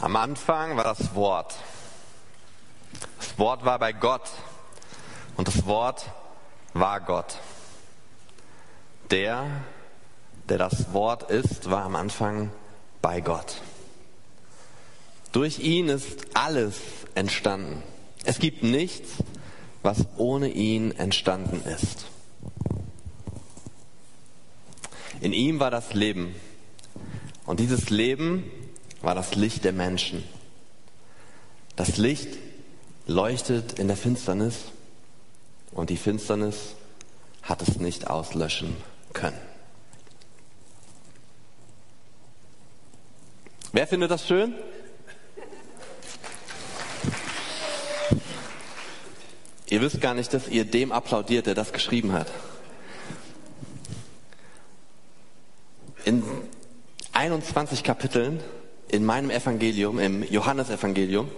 Am Anfang war das Wort. Das Wort war bei Gott und das Wort war Gott. Der, der das Wort ist, war am Anfang bei Gott. Durch ihn ist alles entstanden. Es gibt nichts, was ohne ihn entstanden ist. In ihm war das Leben. Und dieses Leben war das Licht der Menschen. Das Licht leuchtet in der Finsternis und die Finsternis hat es nicht auslöschen können. Wer findet das schön? Ihr wisst gar nicht, dass ihr dem applaudiert, der das geschrieben hat. In 21 Kapiteln in meinem Evangelium, im Johannesevangelium,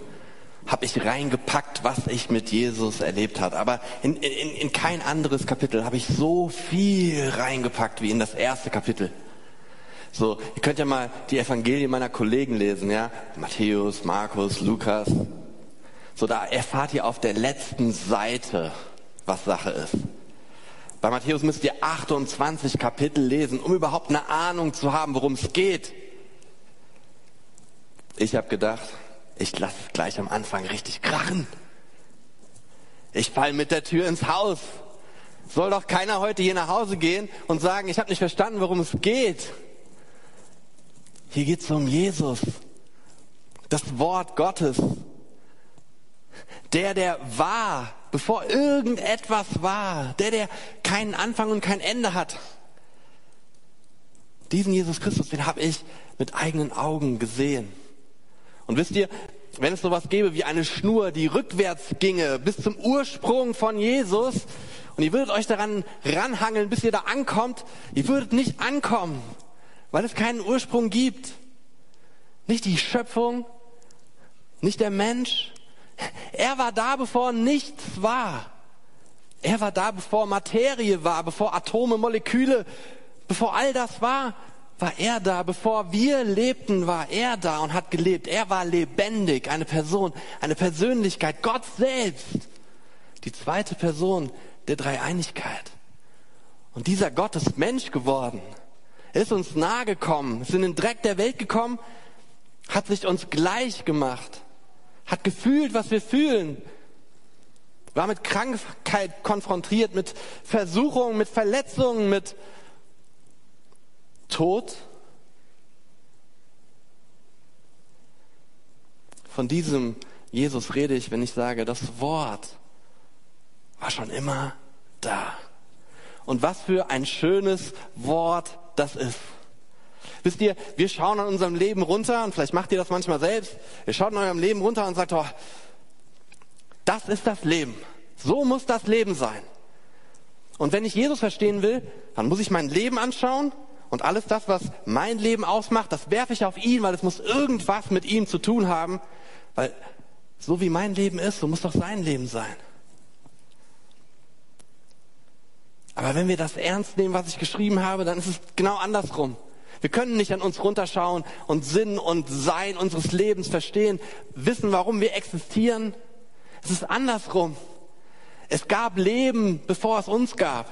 habe ich reingepackt, was ich mit Jesus erlebt habe. Aber in, in, in kein anderes Kapitel habe ich so viel reingepackt wie in das erste Kapitel. So, ihr könnt ja mal die Evangelien meiner Kollegen lesen, ja? Matthäus, Markus, Lukas. So, da erfahrt ihr auf der letzten Seite, was Sache ist. Bei Matthäus müsst ihr 28 Kapitel lesen, um überhaupt eine Ahnung zu haben, worum es geht. Ich habe gedacht, ich lasse gleich am Anfang richtig krachen. Ich fall mit der Tür ins Haus. Soll doch keiner heute hier nach Hause gehen und sagen, ich habe nicht verstanden, worum es geht. Hier geht es um Jesus, das Wort Gottes. Der, der war, bevor irgendetwas war. Der, der keinen Anfang und kein Ende hat. Diesen Jesus Christus, den habe ich mit eigenen Augen gesehen. Und wisst ihr, wenn es sowas gäbe wie eine Schnur, die rückwärts ginge bis zum Ursprung von Jesus, und ihr würdet euch daran ranhangeln, bis ihr da ankommt, ihr würdet nicht ankommen, weil es keinen Ursprung gibt. Nicht die Schöpfung, nicht der Mensch. Er war da, bevor nichts war. Er war da, bevor Materie war, bevor Atome, Moleküle, bevor all das war war er da, bevor wir lebten, war er da und hat gelebt. Er war lebendig, eine Person, eine Persönlichkeit, Gott selbst. Die zweite Person der Dreieinigkeit. Und dieser Gott ist Mensch geworden, ist uns nahe gekommen, ist in den Dreck der Welt gekommen, hat sich uns gleich gemacht, hat gefühlt, was wir fühlen, war mit Krankheit konfrontiert, mit Versuchungen, mit Verletzungen, mit Tod. Von diesem Jesus rede ich, wenn ich sage, das Wort war schon immer da. Und was für ein schönes Wort das ist. Wisst ihr, wir schauen an unserem Leben runter und vielleicht macht ihr das manchmal selbst. Ihr schaut in eurem Leben runter und sagt, oh, das ist das Leben. So muss das Leben sein. Und wenn ich Jesus verstehen will, dann muss ich mein Leben anschauen und alles das, was mein Leben ausmacht, das werfe ich auf ihn, weil es muss irgendwas mit ihm zu tun haben. Weil so wie mein Leben ist, so muss doch sein Leben sein. Aber wenn wir das ernst nehmen, was ich geschrieben habe, dann ist es genau andersrum. Wir können nicht an uns runterschauen und Sinn und Sein unseres Lebens verstehen, wissen, warum wir existieren. Es ist andersrum. Es gab Leben, bevor es uns gab.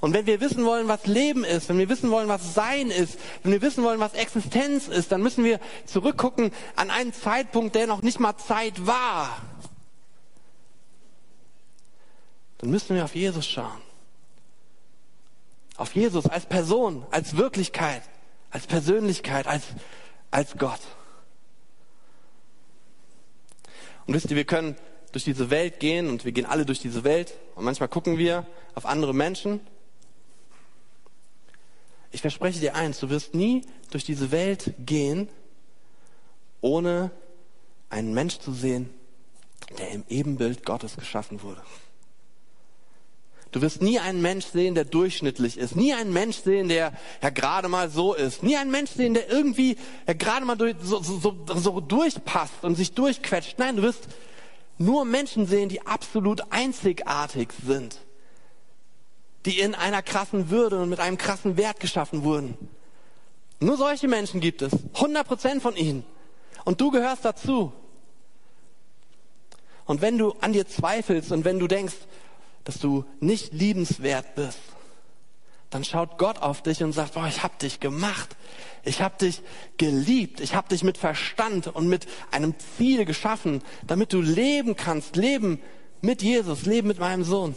Und wenn wir wissen wollen, was Leben ist, wenn wir wissen wollen, was Sein ist, wenn wir wissen wollen, was Existenz ist, dann müssen wir zurückgucken an einen Zeitpunkt, der noch nicht mal Zeit war. Dann müssen wir auf Jesus schauen. Auf Jesus als Person, als Wirklichkeit, als Persönlichkeit, als, als Gott. Und wisst ihr, wir können durch diese Welt gehen und wir gehen alle durch diese Welt und manchmal gucken wir auf andere Menschen ich verspreche dir eins, du wirst nie durch diese Welt gehen, ohne einen Mensch zu sehen, der im Ebenbild Gottes geschaffen wurde. Du wirst nie einen Mensch sehen, der durchschnittlich ist. Nie einen Mensch sehen, der ja gerade mal so ist. Nie einen Mensch sehen, der irgendwie ja gerade mal durch, so, so, so, so durchpasst und sich durchquetscht. Nein, du wirst nur Menschen sehen, die absolut einzigartig sind die in einer krassen Würde und mit einem krassen Wert geschaffen wurden. Nur solche Menschen gibt es. 100 Prozent von ihnen. Und du gehörst dazu. Und wenn du an dir zweifelst und wenn du denkst, dass du nicht liebenswert bist, dann schaut Gott auf dich und sagt, boah, ich hab dich gemacht. Ich hab dich geliebt. Ich hab dich mit Verstand und mit einem Ziel geschaffen, damit du leben kannst, leben mit Jesus, leben mit meinem Sohn.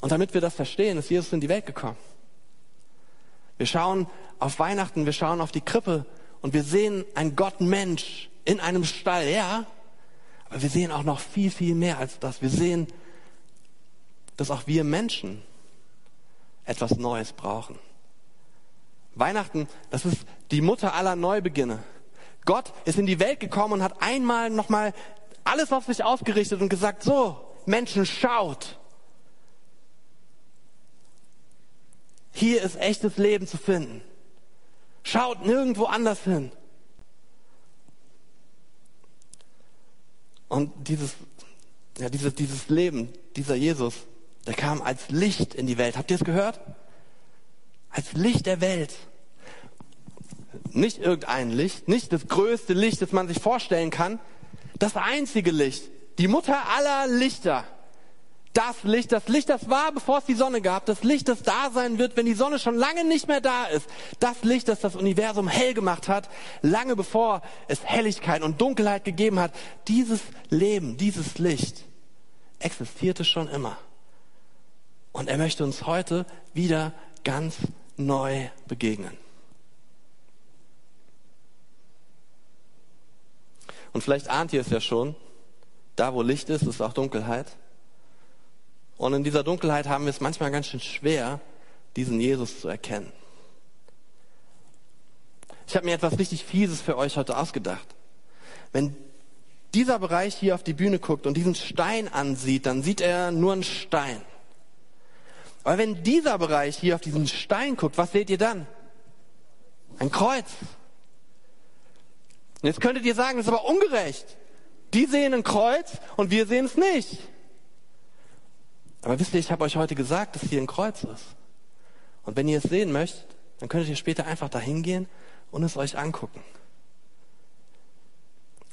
Und damit wir das verstehen, ist Jesus in die Welt gekommen. Wir schauen auf Weihnachten, wir schauen auf die Krippe und wir sehen ein Gott Mensch in einem Stall, ja. Aber wir sehen auch noch viel, viel mehr als das. Wir sehen, dass auch wir Menschen etwas Neues brauchen. Weihnachten, das ist die Mutter aller Neubeginne. Gott ist in die Welt gekommen und hat einmal nochmal alles auf sich ausgerichtet und gesagt, so, Menschen, schaut. Hier ist echtes Leben zu finden. Schaut nirgendwo anders hin. Und dieses, ja, dieses, dieses Leben, dieser Jesus, der kam als Licht in die Welt. Habt ihr es gehört? Als Licht der Welt. Nicht irgendein Licht, nicht das größte Licht, das man sich vorstellen kann. Das einzige Licht. Die Mutter aller Lichter. Das Licht, das Licht, das war, bevor es die Sonne gab, das Licht, das da sein wird, wenn die Sonne schon lange nicht mehr da ist. Das Licht, das das Universum hell gemacht hat, lange bevor es Helligkeit und Dunkelheit gegeben hat. Dieses Leben, dieses Licht existierte schon immer. Und er möchte uns heute wieder ganz neu begegnen. Und vielleicht ahnt ihr es ja schon, da wo Licht ist, ist auch Dunkelheit. Und in dieser Dunkelheit haben wir es manchmal ganz schön schwer, diesen Jesus zu erkennen. Ich habe mir etwas richtig Fieses für euch heute ausgedacht. Wenn dieser Bereich hier auf die Bühne guckt und diesen Stein ansieht, dann sieht er nur einen Stein. Aber wenn dieser Bereich hier auf diesen Stein guckt, was seht ihr dann? Ein Kreuz. Jetzt könntet ihr sagen, das ist aber ungerecht. Die sehen ein Kreuz und wir sehen es nicht. Aber wisst ihr, ich habe euch heute gesagt, dass hier ein Kreuz ist. Und wenn ihr es sehen möchtet, dann könntet ihr später einfach dahin gehen und es euch angucken.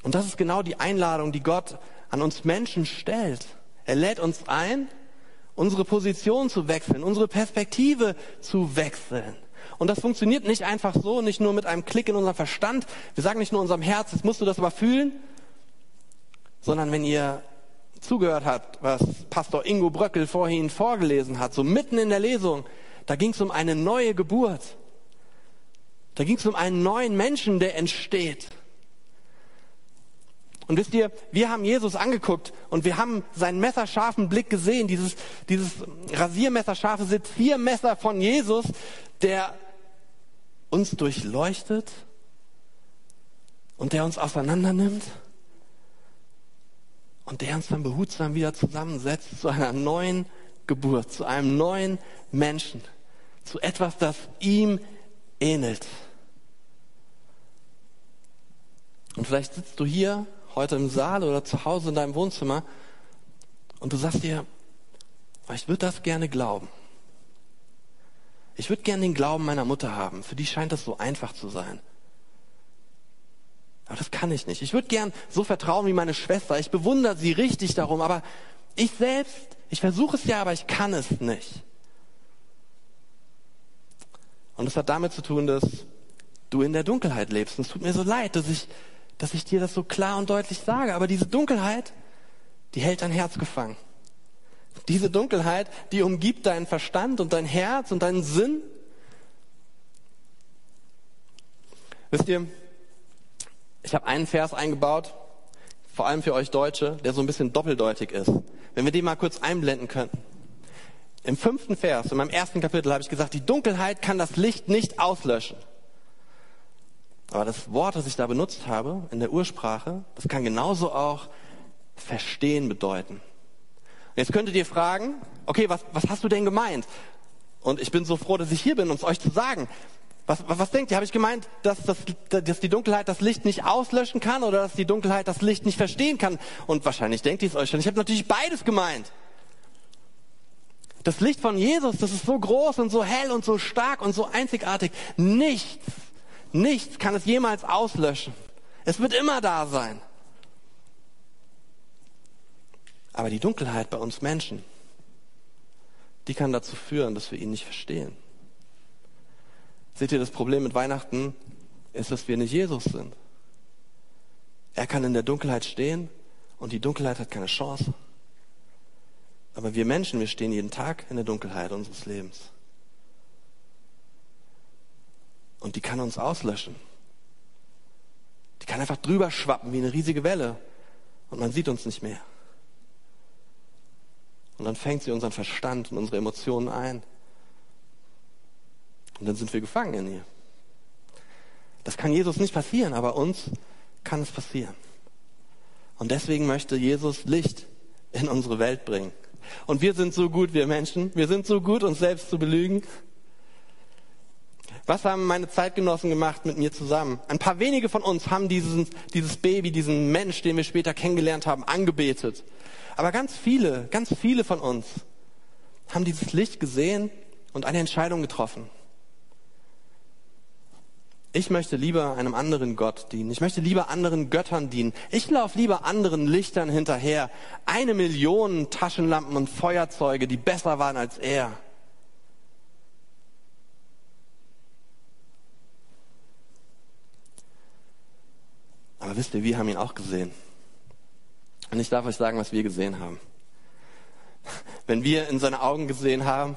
Und das ist genau die Einladung, die Gott an uns Menschen stellt. Er lädt uns ein, unsere Position zu wechseln, unsere Perspektive zu wechseln. Und das funktioniert nicht einfach so, nicht nur mit einem Klick in unserem Verstand. Wir sagen nicht nur unserem Herz, jetzt musst du das aber fühlen, sondern wenn ihr zugehört hat, was Pastor Ingo Bröckel vorhin vorgelesen hat, so mitten in der Lesung, da ging es um eine neue Geburt. Da ging es um einen neuen Menschen, der entsteht. Und wisst ihr, wir haben Jesus angeguckt und wir haben seinen messerscharfen Blick gesehen, dieses, dieses rasiermesserscharfe Seziermesser von Jesus, der uns durchleuchtet und der uns auseinander nimmt und der uns dann behutsam wieder zusammensetzt zu einer neuen Geburt, zu einem neuen Menschen, zu etwas, das ihm ähnelt. Und vielleicht sitzt du hier heute im Saal oder zu Hause in deinem Wohnzimmer und du sagst dir, ich würde das gerne glauben. Ich würde gerne den Glauben meiner Mutter haben. Für die scheint das so einfach zu sein. Aber das kann ich nicht. Ich würde gern so vertrauen wie meine Schwester. Ich bewundere sie richtig darum, aber ich selbst, ich versuche es ja, aber ich kann es nicht. Und das hat damit zu tun, dass du in der Dunkelheit lebst. Und es tut mir so leid, dass ich, dass ich dir das so klar und deutlich sage. Aber diese Dunkelheit, die hält dein Herz gefangen. Diese Dunkelheit, die umgibt deinen Verstand und dein Herz und deinen Sinn. Wisst ihr, ich habe einen Vers eingebaut, vor allem für euch Deutsche, der so ein bisschen doppeldeutig ist. Wenn wir den mal kurz einblenden könnten. Im fünften Vers, in meinem ersten Kapitel, habe ich gesagt, die Dunkelheit kann das Licht nicht auslöschen. Aber das Wort, das ich da benutzt habe, in der Ursprache, das kann genauso auch verstehen bedeuten. jetzt könntet ihr fragen, okay, was, was hast du denn gemeint? Und ich bin so froh, dass ich hier bin, um es euch zu sagen. Was, was, was denkt ihr? Habe ich gemeint, dass, dass, dass die Dunkelheit das Licht nicht auslöschen kann oder dass die Dunkelheit das Licht nicht verstehen kann? Und wahrscheinlich denkt ihr es euch schon. Ich habe natürlich beides gemeint. Das Licht von Jesus, das ist so groß und so hell und so stark und so einzigartig. Nichts, Nichts kann es jemals auslöschen. Es wird immer da sein. Aber die Dunkelheit bei uns Menschen, die kann dazu führen, dass wir ihn nicht verstehen. Seht ihr, das Problem mit Weihnachten ist, dass wir nicht Jesus sind. Er kann in der Dunkelheit stehen und die Dunkelheit hat keine Chance. Aber wir Menschen, wir stehen jeden Tag in der Dunkelheit unseres Lebens. Und die kann uns auslöschen. Die kann einfach drüber schwappen wie eine riesige Welle und man sieht uns nicht mehr. Und dann fängt sie unseren Verstand und unsere Emotionen ein. Und dann sind wir gefangen in ihr. Das kann Jesus nicht passieren, aber uns kann es passieren. Und deswegen möchte Jesus Licht in unsere Welt bringen. Und wir sind so gut, wir Menschen. Wir sind so gut, uns selbst zu belügen. Was haben meine Zeitgenossen gemacht mit mir zusammen? Ein paar wenige von uns haben diesen, dieses Baby, diesen Mensch, den wir später kennengelernt haben, angebetet. Aber ganz viele, ganz viele von uns haben dieses Licht gesehen und eine Entscheidung getroffen. Ich möchte lieber einem anderen Gott dienen. Ich möchte lieber anderen Göttern dienen. Ich laufe lieber anderen Lichtern hinterher. Eine Million Taschenlampen und Feuerzeuge, die besser waren als er. Aber wisst ihr, wir haben ihn auch gesehen. Und ich darf euch sagen, was wir gesehen haben. Wenn wir in seine Augen gesehen haben,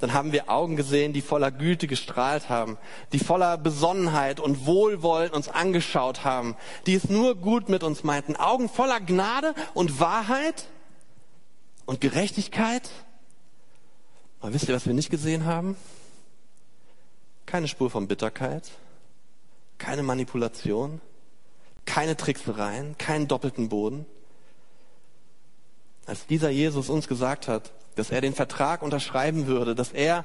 dann haben wir Augen gesehen, die voller Güte gestrahlt haben, die voller Besonnenheit und Wohlwollen uns angeschaut haben, die es nur gut mit uns meinten. Augen voller Gnade und Wahrheit und Gerechtigkeit. Aber wisst ihr, was wir nicht gesehen haben? Keine Spur von Bitterkeit, keine Manipulation, keine Tricksereien, keinen doppelten Boden. Als dieser Jesus uns gesagt hat, dass er den Vertrag unterschreiben würde, dass er,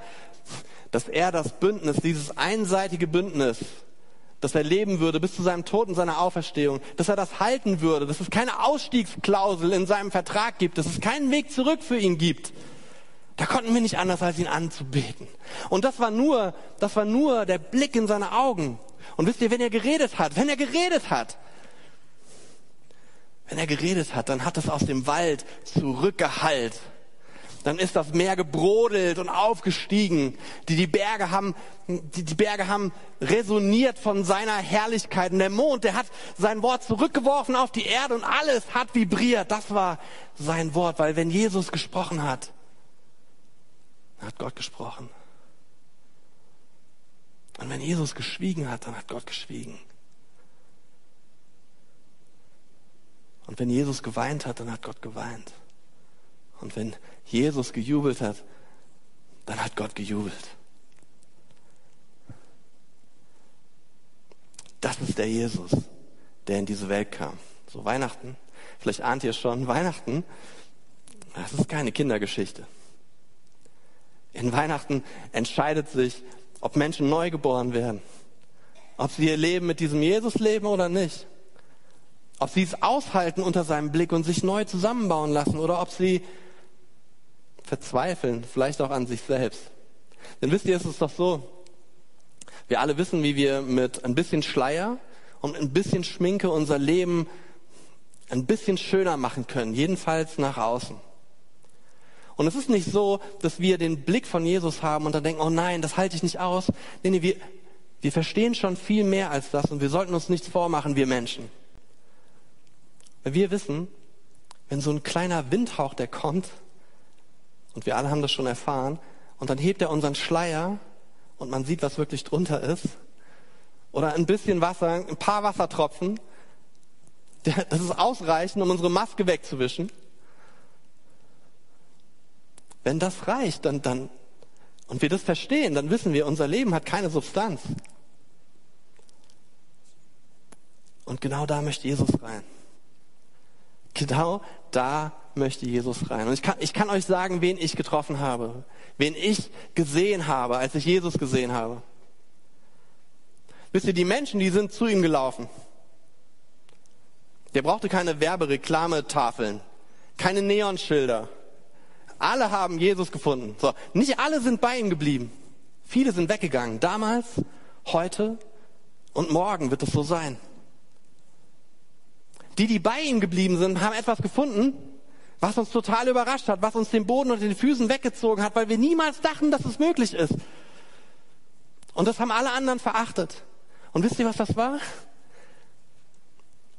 dass er das Bündnis, dieses einseitige Bündnis, dass er leben würde bis zu seinem Tod und seiner Auferstehung, dass er das halten würde, dass es keine Ausstiegsklausel in seinem Vertrag gibt, dass es keinen Weg zurück für ihn gibt. Da konnten wir nicht anders, als ihn anzubeten. Und das war nur, das war nur der Blick in seine Augen. Und wisst ihr, wenn er geredet hat, wenn er geredet hat, wenn er geredet hat, dann hat es aus dem Wald zurückgehallt dann ist das Meer gebrodelt und aufgestiegen. Die, die Berge haben, die, die Berge haben resoniert von seiner Herrlichkeit. Und der Mond, der hat sein Wort zurückgeworfen auf die Erde und alles hat vibriert. Das war sein Wort, weil wenn Jesus gesprochen hat, hat Gott gesprochen. Und wenn Jesus geschwiegen hat, dann hat Gott geschwiegen. Und wenn Jesus geweint hat, dann hat Gott geweint. Und wenn Jesus gejubelt hat, dann hat Gott gejubelt. Das ist der Jesus, der in diese Welt kam. So Weihnachten, vielleicht ahnt ihr schon, Weihnachten, das ist keine Kindergeschichte. In Weihnachten entscheidet sich, ob Menschen neu geboren werden, ob sie ihr Leben mit diesem Jesus leben oder nicht, ob sie es aushalten unter seinem Blick und sich neu zusammenbauen lassen oder ob sie verzweifeln, vielleicht auch an sich selbst. Denn wisst ihr, es ist doch so, wir alle wissen, wie wir mit ein bisschen Schleier und ein bisschen Schminke unser Leben ein bisschen schöner machen können, jedenfalls nach außen. Und es ist nicht so, dass wir den Blick von Jesus haben und dann denken, oh nein, das halte ich nicht aus. Nee, nee, wir, wir verstehen schon viel mehr als das und wir sollten uns nichts vormachen, wir Menschen. Weil wir wissen, wenn so ein kleiner Windhauch, der kommt, und wir alle haben das schon erfahren. Und dann hebt er unseren Schleier und man sieht, was wirklich drunter ist. Oder ein bisschen Wasser, ein paar Wassertropfen. Das ist ausreichend, um unsere Maske wegzuwischen. Wenn das reicht, dann, dann, und wir das verstehen, dann wissen wir, unser Leben hat keine Substanz. Und genau da möchte Jesus rein. Genau da möchte Jesus rein. Und ich kann, ich kann euch sagen, wen ich getroffen habe, wen ich gesehen habe, als ich Jesus gesehen habe. Wisst ihr, die Menschen, die sind zu ihm gelaufen. Der brauchte keine Werbereklametafeln, keine Neonschilder. Alle haben Jesus gefunden. So, nicht alle sind bei ihm geblieben. Viele sind weggegangen. Damals, heute Und morgen wird es so sein. Die, die bei ihm geblieben sind, haben etwas gefunden, was uns total überrascht hat, was uns den Boden unter den Füßen weggezogen hat, weil wir niemals dachten, dass es möglich ist. Und das haben alle anderen verachtet. Und wisst ihr, was das war?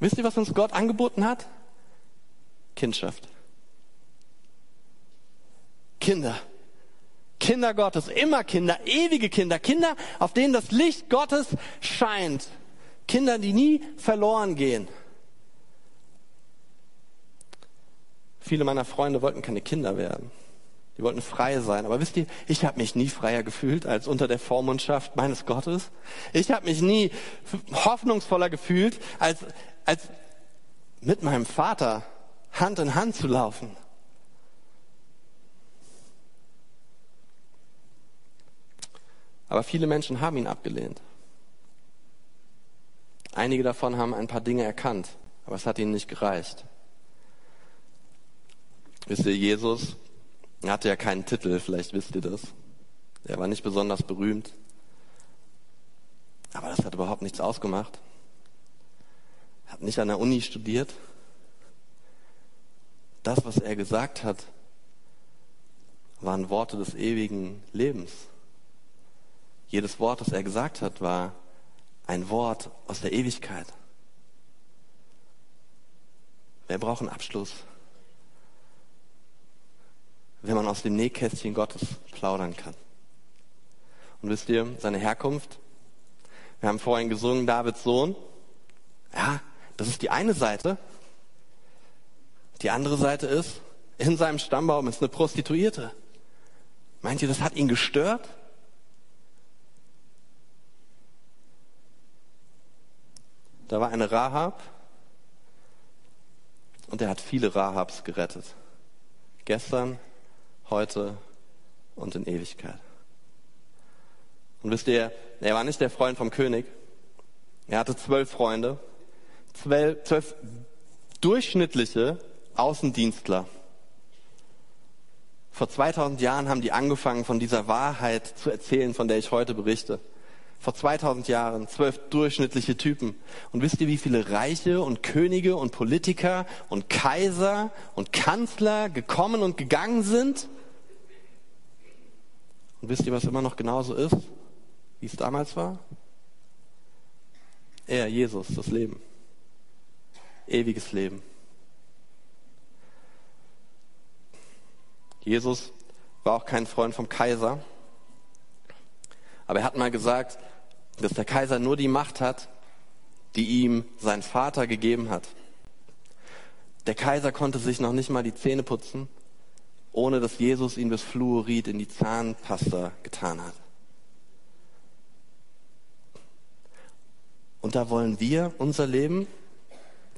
Wisst ihr, was uns Gott angeboten hat? Kindschaft. Kinder. Kinder Gottes, immer Kinder, ewige Kinder, Kinder, auf denen das Licht Gottes scheint. Kinder, die nie verloren gehen. Viele meiner Freunde wollten keine Kinder werden. Die wollten frei sein. Aber wisst ihr, ich habe mich nie freier gefühlt als unter der Vormundschaft meines Gottes. Ich habe mich nie hoffnungsvoller gefühlt, als, als mit meinem Vater Hand in Hand zu laufen. Aber viele Menschen haben ihn abgelehnt. Einige davon haben ein paar Dinge erkannt, aber es hat ihnen nicht gereicht. Wisst ihr, Jesus hatte ja keinen Titel, vielleicht wisst ihr das. Er war nicht besonders berühmt. Aber das hat überhaupt nichts ausgemacht. Er hat nicht an der Uni studiert. Das, was er gesagt hat, waren Worte des ewigen Lebens. Jedes Wort, das er gesagt hat, war ein Wort aus der Ewigkeit. Wer braucht einen Abschluss? Wenn man aus dem Nähkästchen Gottes plaudern kann. Und wisst ihr, seine Herkunft? Wir haben vorhin gesungen, Davids Sohn. Ja, das ist die eine Seite. Die andere Seite ist, in seinem Stammbaum ist eine Prostituierte. Meint ihr, das hat ihn gestört? Da war eine Rahab und er hat viele Rahabs gerettet. Gestern, heute und in Ewigkeit. Und wisst ihr, er war nicht der Freund vom König. Er hatte zwölf Freunde, zwölf, zwölf durchschnittliche Außendienstler. Vor 2000 Jahren haben die angefangen, von dieser Wahrheit zu erzählen, von der ich heute berichte. Vor 2000 Jahren, zwölf durchschnittliche Typen. Und wisst ihr, wie viele Reiche und Könige und Politiker und Kaiser und Kanzler gekommen und gegangen sind? Und wisst ihr, was immer noch genauso ist, wie es damals war? Er, Jesus, das Leben. Ewiges Leben. Jesus war auch kein Freund vom Kaiser. Aber er hat mal gesagt, dass der Kaiser nur die Macht hat, die ihm sein Vater gegeben hat. Der Kaiser konnte sich noch nicht mal die Zähne putzen ohne dass Jesus ihm das Fluorid in die Zahnpasta getan hat. Und da wollen wir unser Leben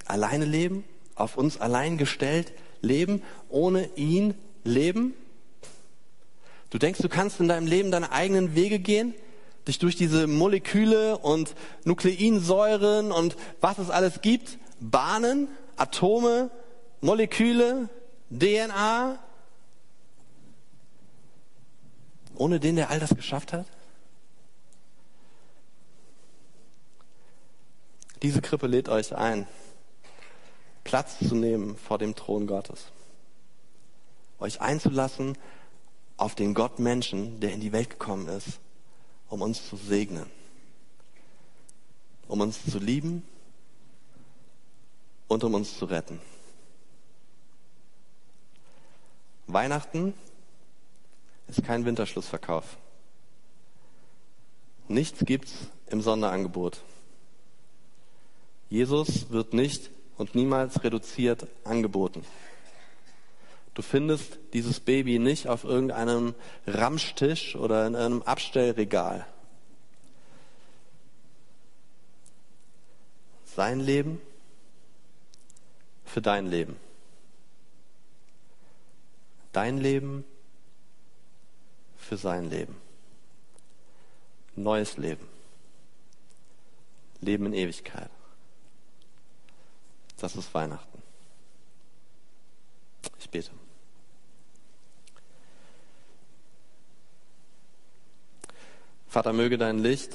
alleine leben, auf uns allein gestellt leben, ohne ihn leben. Du denkst, du kannst in deinem Leben deine eigenen Wege gehen, dich durch diese Moleküle und Nukleinsäuren und was es alles gibt, Bahnen, Atome, Moleküle, DNA, ohne den, der all das geschafft hat? Diese Krippe lädt euch ein, Platz zu nehmen vor dem Thron Gottes. Euch einzulassen auf den Gott Menschen, der in die Welt gekommen ist, um uns zu segnen, um uns zu lieben und um uns zu retten. Weihnachten ist kein Winterschlussverkauf. Nichts gibt's im Sonderangebot. Jesus wird nicht und niemals reduziert angeboten. Du findest dieses Baby nicht auf irgendeinem Ramstisch oder in einem Abstellregal. Sein Leben für dein Leben. Dein Leben für sein Leben. Neues Leben. Leben in Ewigkeit. Das ist Weihnachten. Ich bete. Vater, möge dein Licht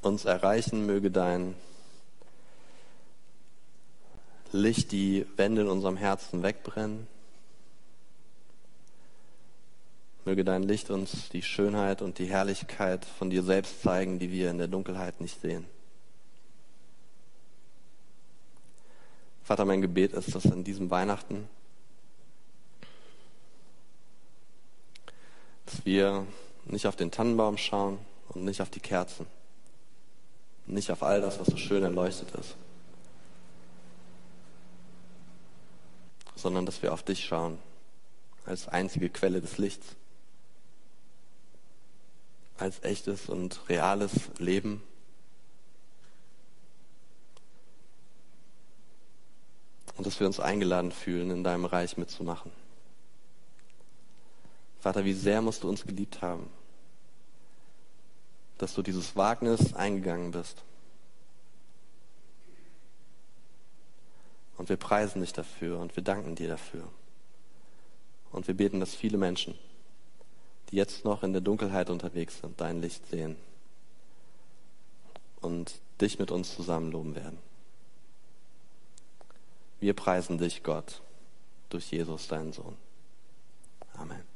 uns erreichen, möge dein Licht die Wände in unserem Herzen wegbrennen. Möge dein Licht uns die Schönheit und die Herrlichkeit von dir selbst zeigen, die wir in der Dunkelheit nicht sehen. Vater, mein Gebet ist, dass an diesem Weihnachten, dass wir nicht auf den Tannenbaum schauen und nicht auf die Kerzen, nicht auf all das, was so schön erleuchtet ist, sondern dass wir auf dich schauen. Als einzige Quelle des Lichts, als echtes und reales Leben. Und dass wir uns eingeladen fühlen, in deinem Reich mitzumachen. Vater, wie sehr musst du uns geliebt haben, dass du dieses Wagnis eingegangen bist. Und wir preisen dich dafür und wir danken dir dafür. Und wir beten, dass viele Menschen, die jetzt noch in der Dunkelheit unterwegs sind, dein Licht sehen und dich mit uns zusammen loben werden. Wir preisen dich, Gott, durch Jesus, deinen Sohn. Amen.